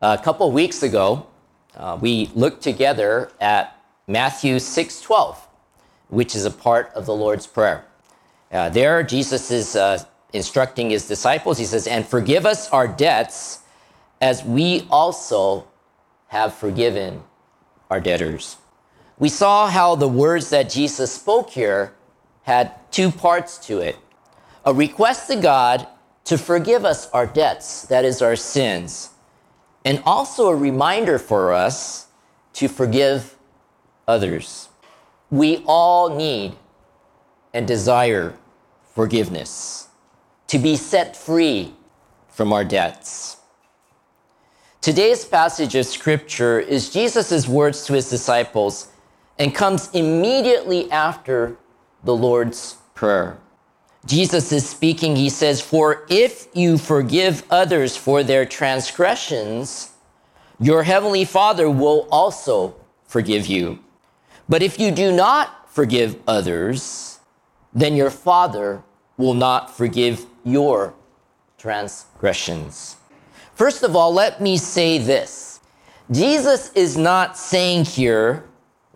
A couple of weeks ago, uh, we looked together at Matthew 6:12, which is a part of the Lord's Prayer. Uh, there, Jesus is uh, instructing his disciples. He says, "And forgive us our debts, as we also have forgiven our debtors." We saw how the words that Jesus spoke here had two parts to it: a request to God to forgive us our debts, that is, our sins and also a reminder for us to forgive others. We all need and desire forgiveness, to be set free from our debts. Today's passage of scripture is Jesus' words to his disciples and comes immediately after the Lord's Prayer. Jesus is speaking, he says, For if you forgive others for their transgressions, your heavenly Father will also forgive you. But if you do not forgive others, then your Father will not forgive your transgressions. First of all, let me say this Jesus is not saying here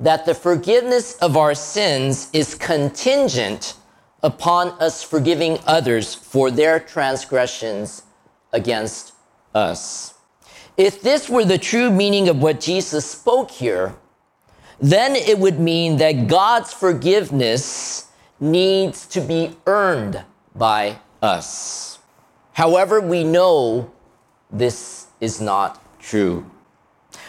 that the forgiveness of our sins is contingent upon us forgiving others for their transgressions against us. If this were the true meaning of what Jesus spoke here, then it would mean that God's forgiveness needs to be earned by us. However, we know this is not true.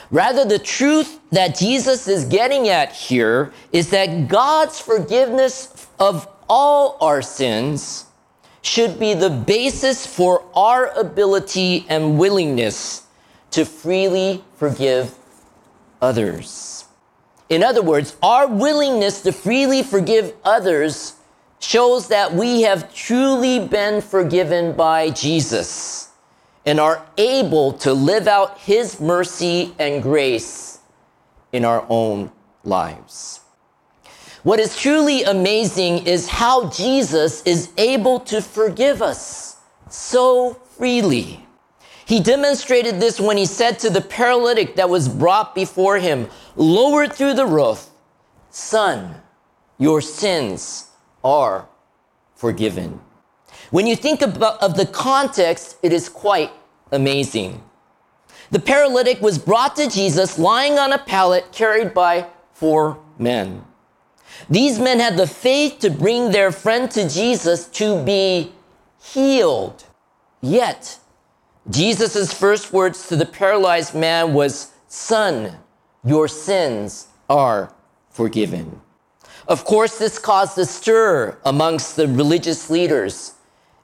Rather, the truth that Jesus is getting at here is that God's forgiveness of all our sins should be the basis for our ability and willingness to freely forgive others. In other words, our willingness to freely forgive others shows that we have truly been forgiven by Jesus and are able to live out his mercy and grace in our own lives. What is truly amazing is how Jesus is able to forgive us so freely. He demonstrated this when he said to the paralytic that was brought before him, lowered through the roof, Son, your sins are forgiven. When you think about, of the context, it is quite amazing. The paralytic was brought to Jesus lying on a pallet carried by four men. These men had the faith to bring their friend to Jesus to be healed. Yet, Jesus' first words to the paralyzed man was, Son, your sins are forgiven. Of course, this caused a stir amongst the religious leaders,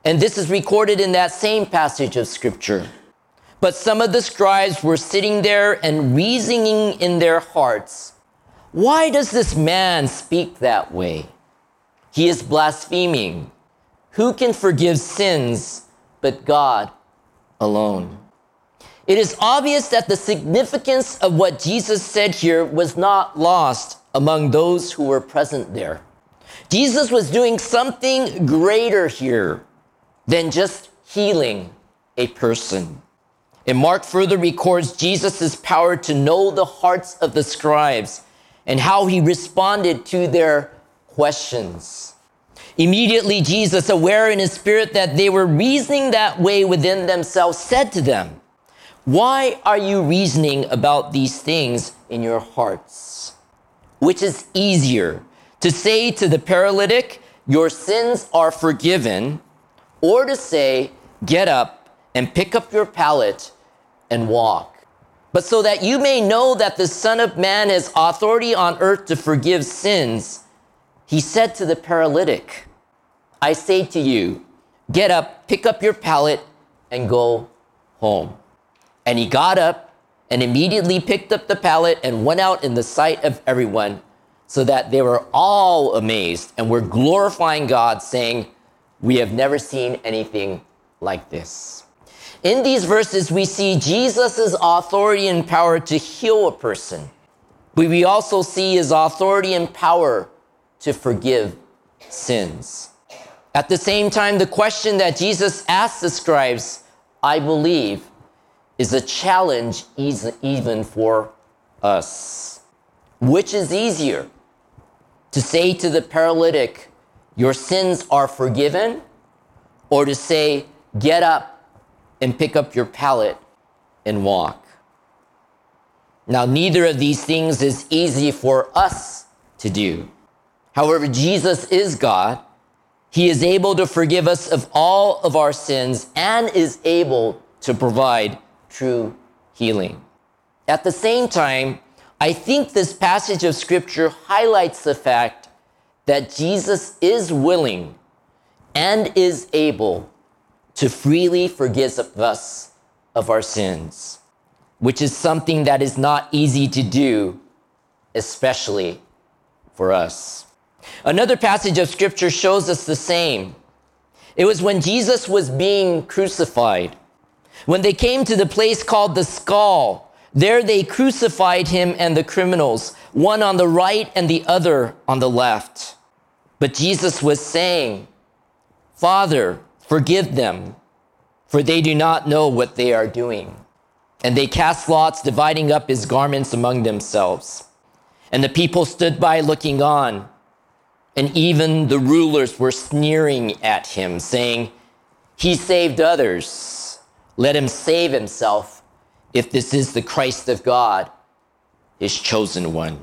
and this is recorded in that same passage of scripture. But some of the scribes were sitting there and reasoning in their hearts, why does this man speak that way? He is blaspheming. Who can forgive sins but God alone? It is obvious that the significance of what Jesus said here was not lost among those who were present there. Jesus was doing something greater here than just healing a person. And Mark further records Jesus' power to know the hearts of the scribes and how he responded to their questions. Immediately, Jesus, aware in his spirit that they were reasoning that way within themselves, said to them, Why are you reasoning about these things in your hearts? Which is easier, to say to the paralytic, Your sins are forgiven, or to say, Get up and pick up your pallet and walk but so that you may know that the Son of Man has authority on earth to forgive sins, he said to the paralytic, I say to you, get up, pick up your pallet, and go home. And he got up and immediately picked up the pallet and went out in the sight of everyone, so that they were all amazed and were glorifying God, saying, We have never seen anything like this. In these verses, we see Jesus' authority and power to heal a person. But we also see his authority and power to forgive sins. At the same time, the question that Jesus asked the scribes, I believe, is a challenge even for us. Which is easier? To say to the paralytic, Your sins are forgiven, or to say, Get up and pick up your pallet and walk? Now, neither of these things is easy for us to do. However, Jesus is God. He is able to forgive us of all of our sins and is able to provide true healing. At the same time, I think this passage of scripture highlights the fact that Jesus is willing and is able to freely forgive us of our sins, which is something that is not easy to do, especially for us. Another passage of scripture shows us the same. It was when Jesus was being crucified. When they came to the place called the skull, there they crucified him and the criminals, one on the right and the other on the left. But Jesus was saying, Father, forgive them, for they do not know what they are doing. And they cast lots, dividing up his garments among themselves. And the people stood by looking on. And even the rulers were sneering at him, saying, He saved others. Let him save himself if this is the Christ of God, his chosen one.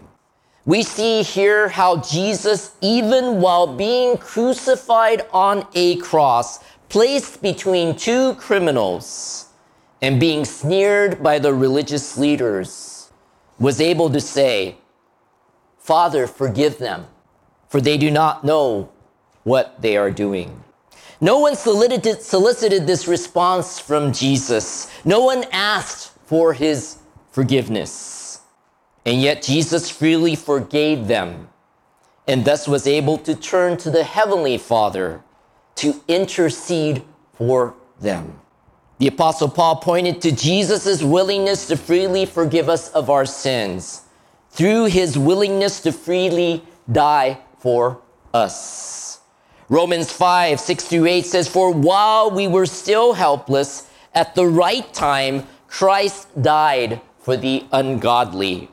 We see here how Jesus, even while being crucified on a cross, placed between two criminals and being sneered by the religious leaders, was able to say, Father, forgive them, for they do not know what they are doing. No one solicited, solicited this response from Jesus. No one asked for his forgiveness. And yet Jesus freely forgave them and thus was able to turn to the Heavenly Father to intercede for them. The Apostle Paul pointed to Jesus' willingness to freely forgive us of our sins through his willingness to freely die for us. Romans 5 6 through 8 says, For while we were still helpless, at the right time, Christ died for the ungodly.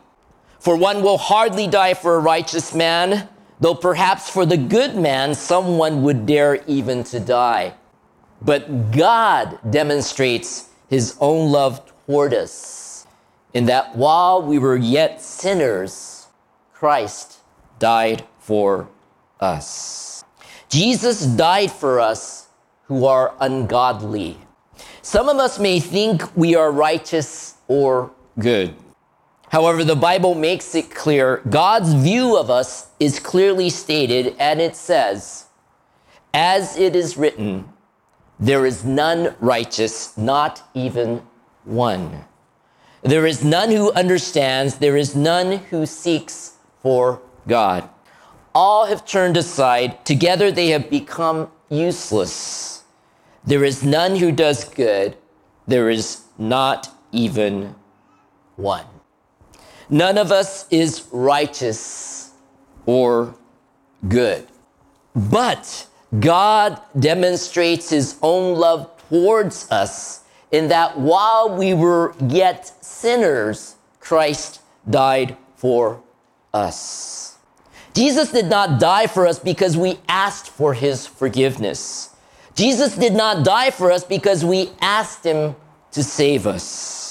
For one will hardly die for a righteous man, though perhaps for the good man someone would dare even to die. But God demonstrates his own love toward us in that while we were yet sinners, Christ died for us. Jesus died for us who are ungodly. Some of us may think we are righteous or good. However, the Bible makes it clear God's view of us is clearly stated, and it says, As it is written, there is none righteous, not even one. There is none who understands, there is none who seeks for God. All have turned aside, together they have become useless. There is none who does good. There is not even one. None of us is righteous or good. But God demonstrates his own love towards us in that while we were yet sinners, Christ died for us. Jesus did not die for us because we asked for his forgiveness. Jesus did not die for us because we asked him to save us.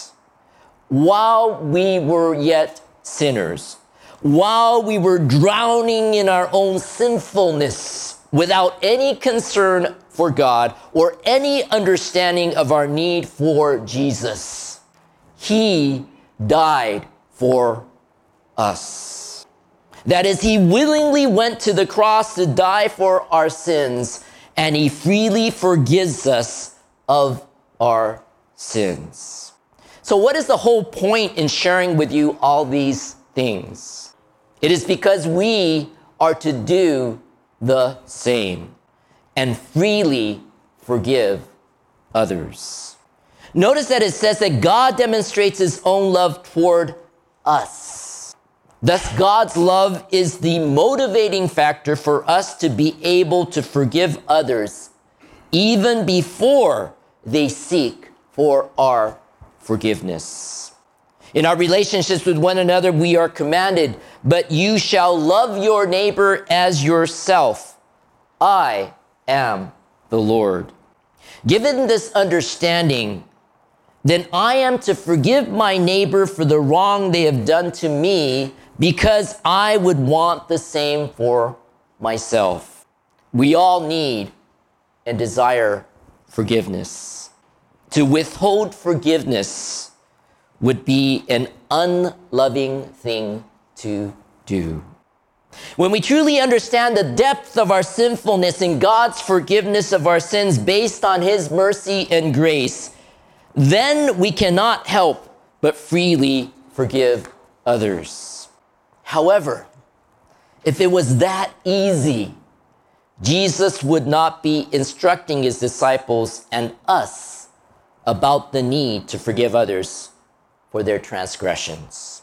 While we were yet sinners, while we were drowning in our own sinfulness without any concern for God or any understanding of our need for Jesus, he died for us. That is, he willingly went to the cross to die for our sins and he freely forgives us of our sins. So, what is the whole point in sharing with you all these things? It is because we are to do the same and freely forgive others. Notice that it says that God demonstrates his own love toward us. Thus, God's love is the motivating factor for us to be able to forgive others even before they seek for our forgiveness. In our relationships with one another, we are commanded, but you shall love your neighbor as yourself. I am the Lord. Given this understanding, then I am to forgive my neighbor for the wrong they have done to me because I would want the same for myself. We all need and desire forgiveness. To withhold forgiveness would be an unloving thing to do. When we truly understand the depth of our sinfulness and God's forgiveness of our sins based on His mercy and grace, then we cannot help but freely forgive others. However, if it was that easy, Jesus would not be instructing his disciples and us about the need to forgive others for their transgressions.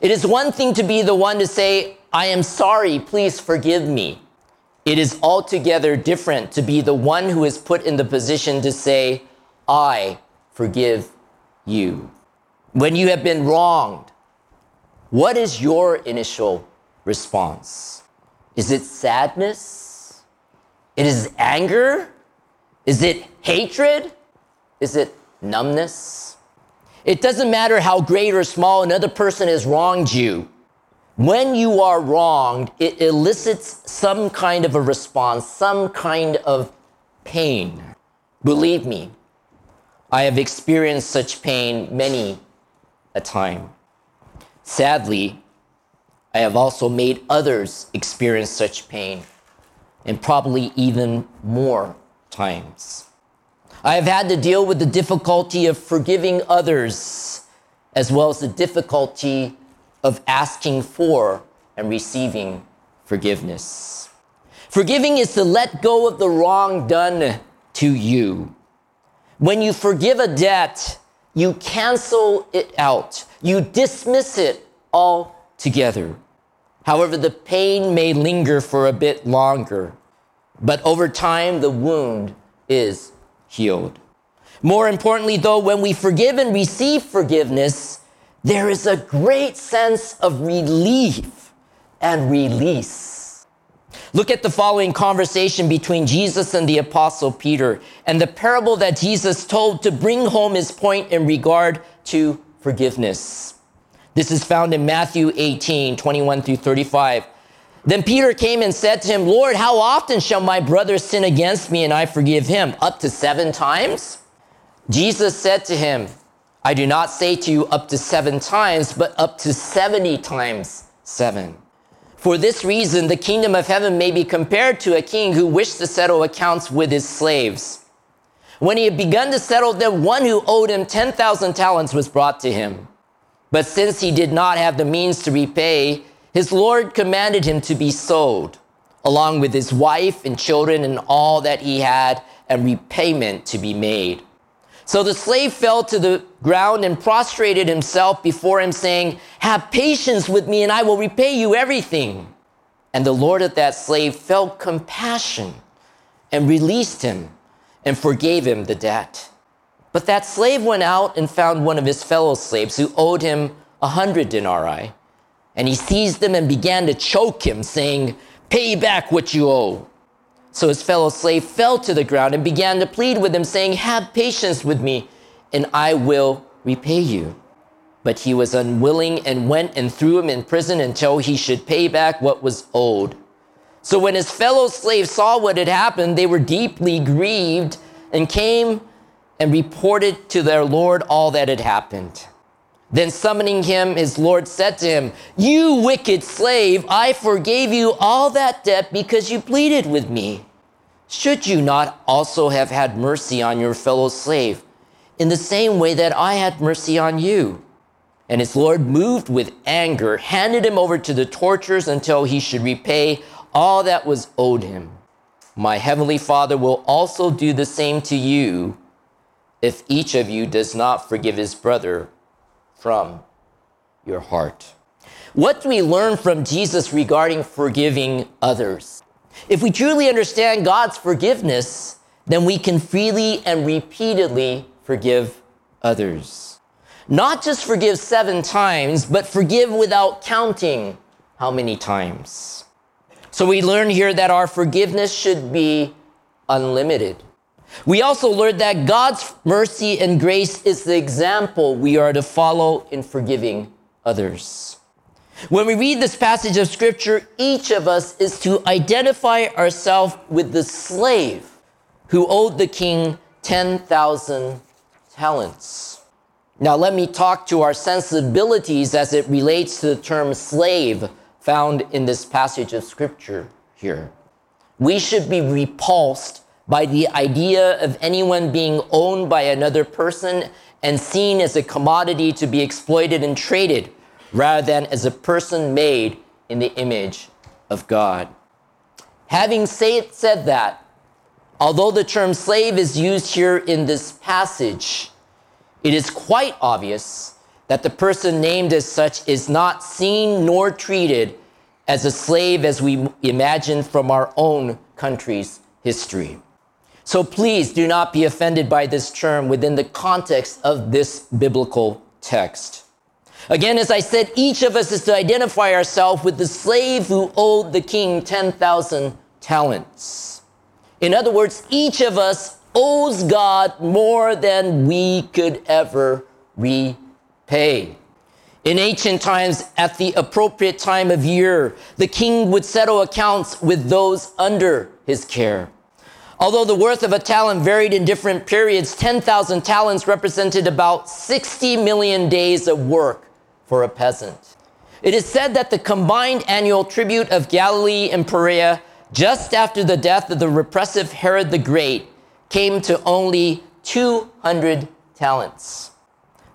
It is one thing to be the one to say, I am sorry, please forgive me. It is altogether different to be the one who is put in the position to say, I forgive you. When you have been wronged, what is your initial response? Is it sadness? It is anger? Is it hatred? Is it numbness? It doesn't matter how great or small another person has wronged you. When you are wronged, it elicits some kind of a response, some kind of pain. Believe me, I have experienced such pain many a time. Sadly, I have also made others experience such pain, and probably even more times. I have had to deal with the difficulty of forgiving others, as well as the difficulty of asking for and receiving forgiveness. Forgiving is to let go of the wrong done to you. When you forgive a debt, you cancel it out, you dismiss it altogether. However, the pain may linger for a bit longer, but over time, the wound is healed. More importantly, though, when we forgive and receive forgiveness, there is a great sense of relief and release. Look at the following conversation between Jesus and the Apostle Peter and the parable that Jesus told to bring home his point in regard to forgiveness. This is found in Matthew 18, 21 through 35. Then Peter came and said to him, Lord, how often shall my brother sin against me and I forgive him? Up to seven times? Jesus said to him, I do not say to you up to seven times, but up to 70 times seven. For this reason, the kingdom of heaven may be compared to a king who wished to settle accounts with his slaves. When he had begun to settle them, one who owed him 10,000 talents was brought to him. But since he did not have the means to repay, his Lord commanded him to be sold, along with his wife and children and all that he had, and repayment to be made. So the slave fell to the ground and prostrated himself before him, saying, Have patience with me, and I will repay you everything. And the Lord of that slave felt compassion and released him and forgave him the debt. But that slave went out and found one of his fellow slaves who owed him a hundred denarii. And he seized him and began to choke him, saying, Pay back what you owe. So his fellow slave fell to the ground and began to plead with him, saying, Have patience with me, and I will repay you. But he was unwilling and went and threw him in prison until he should pay back what was owed. So when his fellow slaves saw what had happened, they were deeply grieved and came and reported to their Lord all that had happened. Then summoning him, his Lord said to him, You wicked slave, I forgave you all that debt because you pleaded with me. Should you not also have had mercy on your fellow slave in the same way that I had mercy on you? And his Lord, moved with anger, handed him over to the torturers until he should repay all that was owed him. My heavenly Father will also do the same to you if each of you does not forgive his brother from your heart. What do we learn from Jesus regarding forgiving others? If we truly understand God's forgiveness, then we can freely and repeatedly forgive others. Not just forgive seven times, but forgive without counting how many times. So we learn here that our forgiveness should be unlimited. We also learned that God's mercy and grace is the example we are to follow in forgiving others. When we read this passage of scripture, each of us is to identify ourselves with the slave who owed the king 10,000 talents. Now, let me talk to our sensibilities as it relates to the term slave found in this passage of scripture here. We should be repulsed by the idea of anyone being owned by another person and seen as a commodity to be exploited and traded rather than as a person made in the image of God. Having say, said that, although the term slave is used here in this passage, it is quite obvious that the person named as such is not seen nor treated as a slave as we imagine from our own country's history. So please do not be offended by this term within the context of this biblical text. Again, as I said, each of us is to identify ourselves with the slave who owed the king 10,000 talents. In other words, each of us owes God more than we could ever repay. In ancient times, at the appropriate time of year, the king would settle accounts with those under his care. Although the worth of a talent varied in different periods, 10,000 talents represented about 60 million days of work for a peasant. It is said that the combined annual tribute of Galilee and Perea, just after the death of the repressive Herod the Great, came to only 200 talents.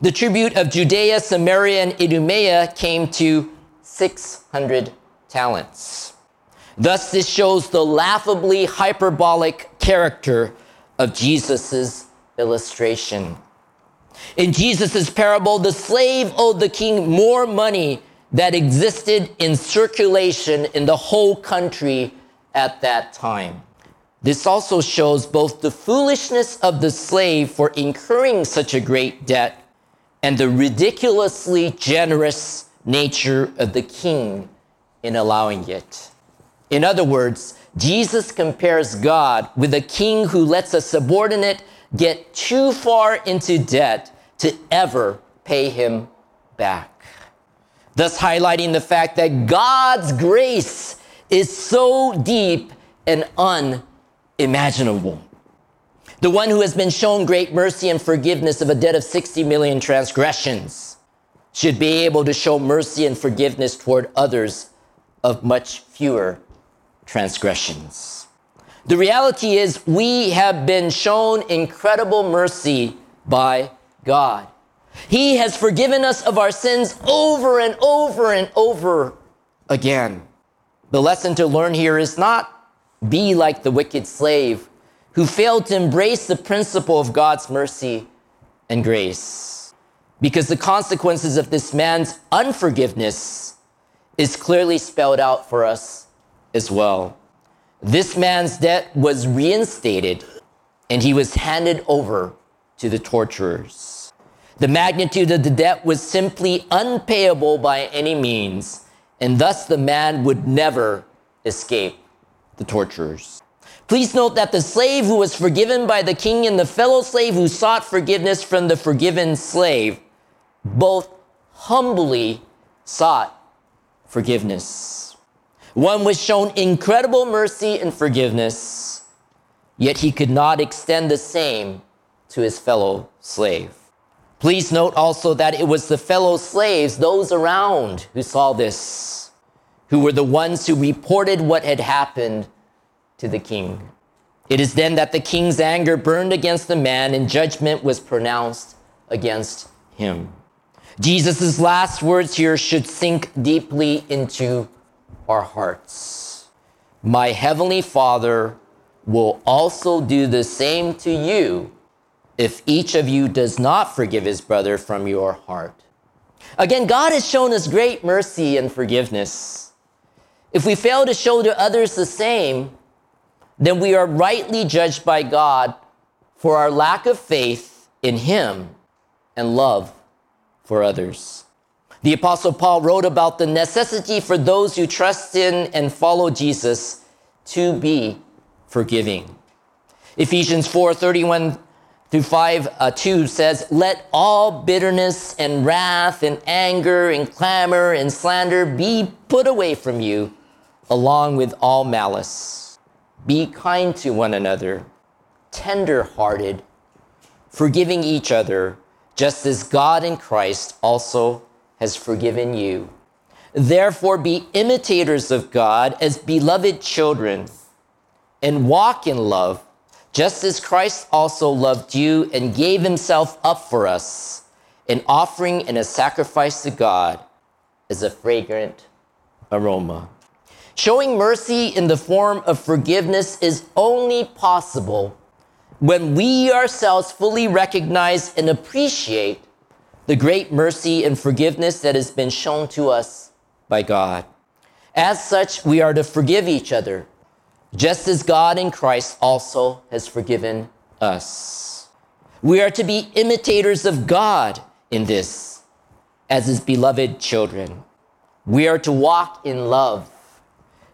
The tribute of Judea, Samaria, and Idumea came to 600 talents. Thus, this shows the laughably hyperbolic character of Jesus' illustration. In Jesus' parable, the slave owed the king more money that existed in circulation in the whole country at that time. This also shows both the foolishness of the slave for incurring such a great debt and the ridiculously generous nature of the king in allowing it. In other words, Jesus compares God with a king who lets a subordinate get too far into debt to ever pay him back. Thus, highlighting the fact that God's grace is so deep and unimaginable. The one who has been shown great mercy and forgiveness of a debt of 60 million transgressions should be able to show mercy and forgiveness toward others of much fewer transgressions. The reality is, we have been shown incredible mercy by God. He has forgiven us of our sins over and over and over again. The lesson to learn here is not be like the wicked slave who failed to embrace the principle of God's mercy and grace. Because the consequences of this man's unforgiveness is clearly spelled out for us as well. This man's debt was reinstated and he was handed over to the torturers. The magnitude of the debt was simply unpayable by any means, and thus the man would never escape the torturers. Please note that the slave who was forgiven by the king and the fellow slave who sought forgiveness from the forgiven slave both humbly sought forgiveness. One was shown incredible mercy and forgiveness, yet he could not extend the same to his fellow slave. Please note also that it was the fellow slaves, those around, who saw this, who were the ones who reported what had happened to the king. It is then that the king's anger burned against the man and judgment was pronounced against him. Jesus' last words here should sink deeply into our hearts. My heavenly Father will also do the same to you if each of you does not forgive his brother from your heart. Again, God has shown us great mercy and forgiveness. If we fail to show to others the same, then we are rightly judged by God for our lack of faith in him and love for others. The Apostle Paul wrote about the necessity for those who trust in and follow Jesus to be forgiving. Ephesians 4 31 through 5 uh, 2 says, Let all bitterness and wrath and anger and clamor and slander be put away from you, along with all malice. Be kind to one another, tender hearted, forgiving each other, just as God in Christ also has forgiven you. Therefore, be imitators of God as beloved children and walk in love just as Christ also loved you and gave himself up for us, an offering and a sacrifice to God as a fragrant aroma. Showing mercy in the form of forgiveness is only possible when we ourselves fully recognize and appreciate the great mercy and forgiveness that has been shown to us by God. As such, we are to forgive each other just as God in Christ also has forgiven us. We are to be imitators of God in this, as his beloved children. We are to walk in love,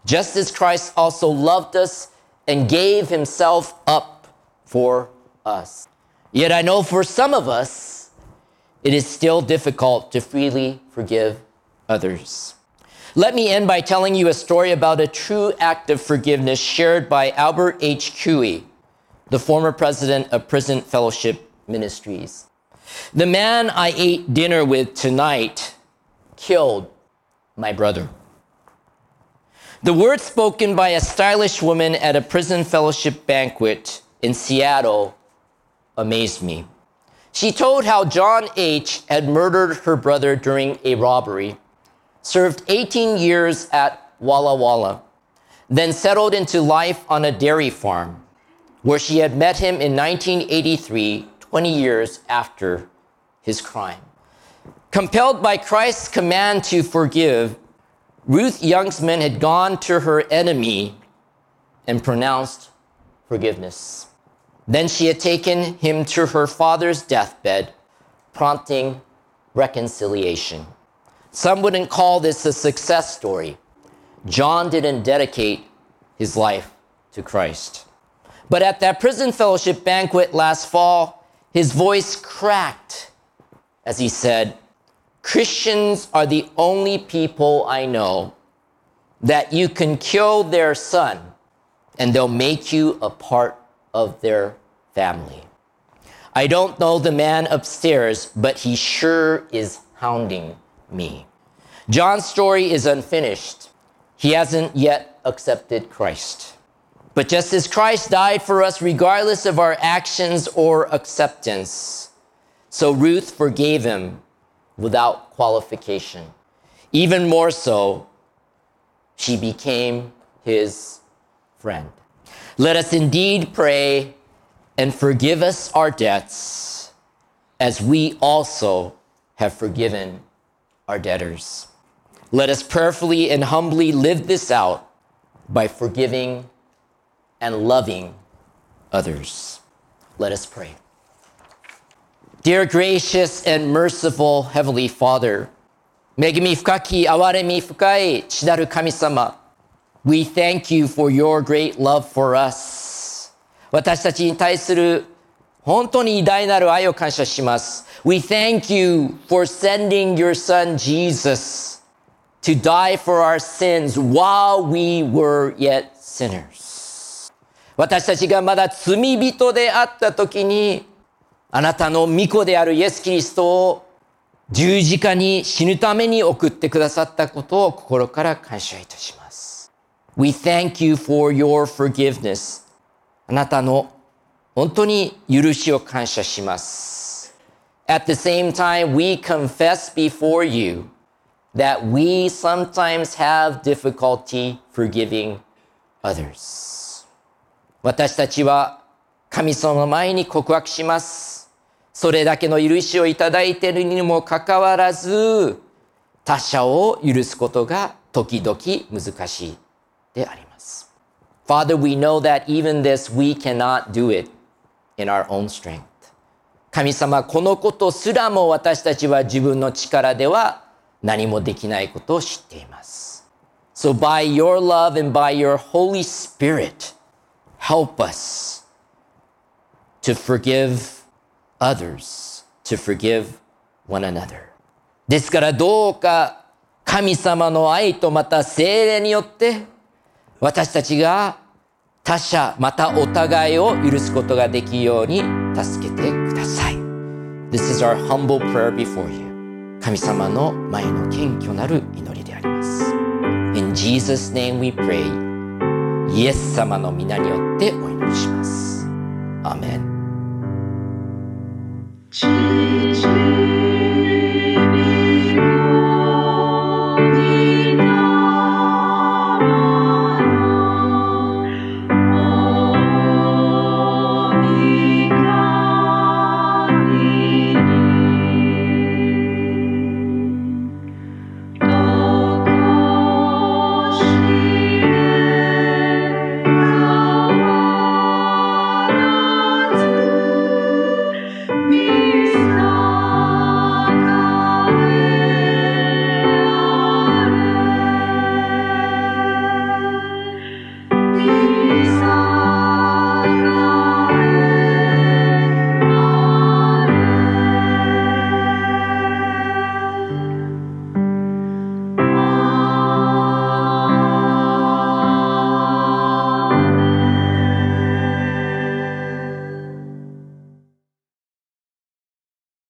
just as Christ also loved us and gave himself up for us. Yet I know for some of us, it is still difficult to freely forgive others. Let me end by telling you a story about a true act of forgiveness shared by Albert H. Quie, the former president of Prison Fellowship Ministries. The man I ate dinner with tonight killed my brother. The words spoken by a stylish woman at a prison fellowship banquet in Seattle amazed me. She told how John H. had murdered her brother during a robbery served 18 years at Walla Walla, then settled into life on a dairy farm, where she had met him in 1983, 20 years after his crime. Compelled by Christ's command to forgive, Ruth Youngsman had gone to her enemy and pronounced forgiveness. Then she had taken him to her father's deathbed, prompting reconciliation. Some wouldn't call this a success story. John didn't dedicate his life to Christ. But at that prison fellowship banquet last fall, his voice cracked as he said, Christians are the only people I know that you can kill their son and they'll make you a part of their family. I don't know the man upstairs, but he sure is hounding me. John's story is unfinished. He hasn't yet accepted Christ. But just as Christ died for us, regardless of our actions or acceptance, so Ruth forgave him without qualification. Even more so, she became his friend. Let us indeed pray and forgive us our debts as we also have forgiven our debtors. Let us prayerfully and humbly live this out by forgiving and loving others. Let us pray. Dear gracious and merciful Heavenly Father, 恵み深き、憐れみ深い、地なる神様、We thank you for your great love for us. 私たちに対する本当に偉大なる愛を感謝します。We thank you for sending your son Jesus to die for our sins while we were yet sinners. 私たちがまだ罪人であった時に、あなたの御子であるイエス・キリストを十字架に死ぬために送ってくださったことを心から感謝いたします。We thank you for your forgiveness. あなたの本当に許しを感謝します。At the same time, we confess before you that we sometimes have difficulty forgiving others. 私たちは神様の前に告白します。それだけの許しをいただいているにもかかわらず、他者を許すことが時々難しいであります。Father, we know that even this we cannot do it. in our own strength. 神様、このことすらも私たちは自分の力では何もできないことを知っています。So by your love and by your Holy Spirit, help us to forgive others, to forgive one another. ですからどうか神様の愛とまた精霊によって私たちが他者、またお互いを許すことができるように助けてください。This is our humble prayer before you. 神様の前の謙虚なる祈りであります。In Jesus' name we pray. イエス様の皆によってお祈りします。アメン。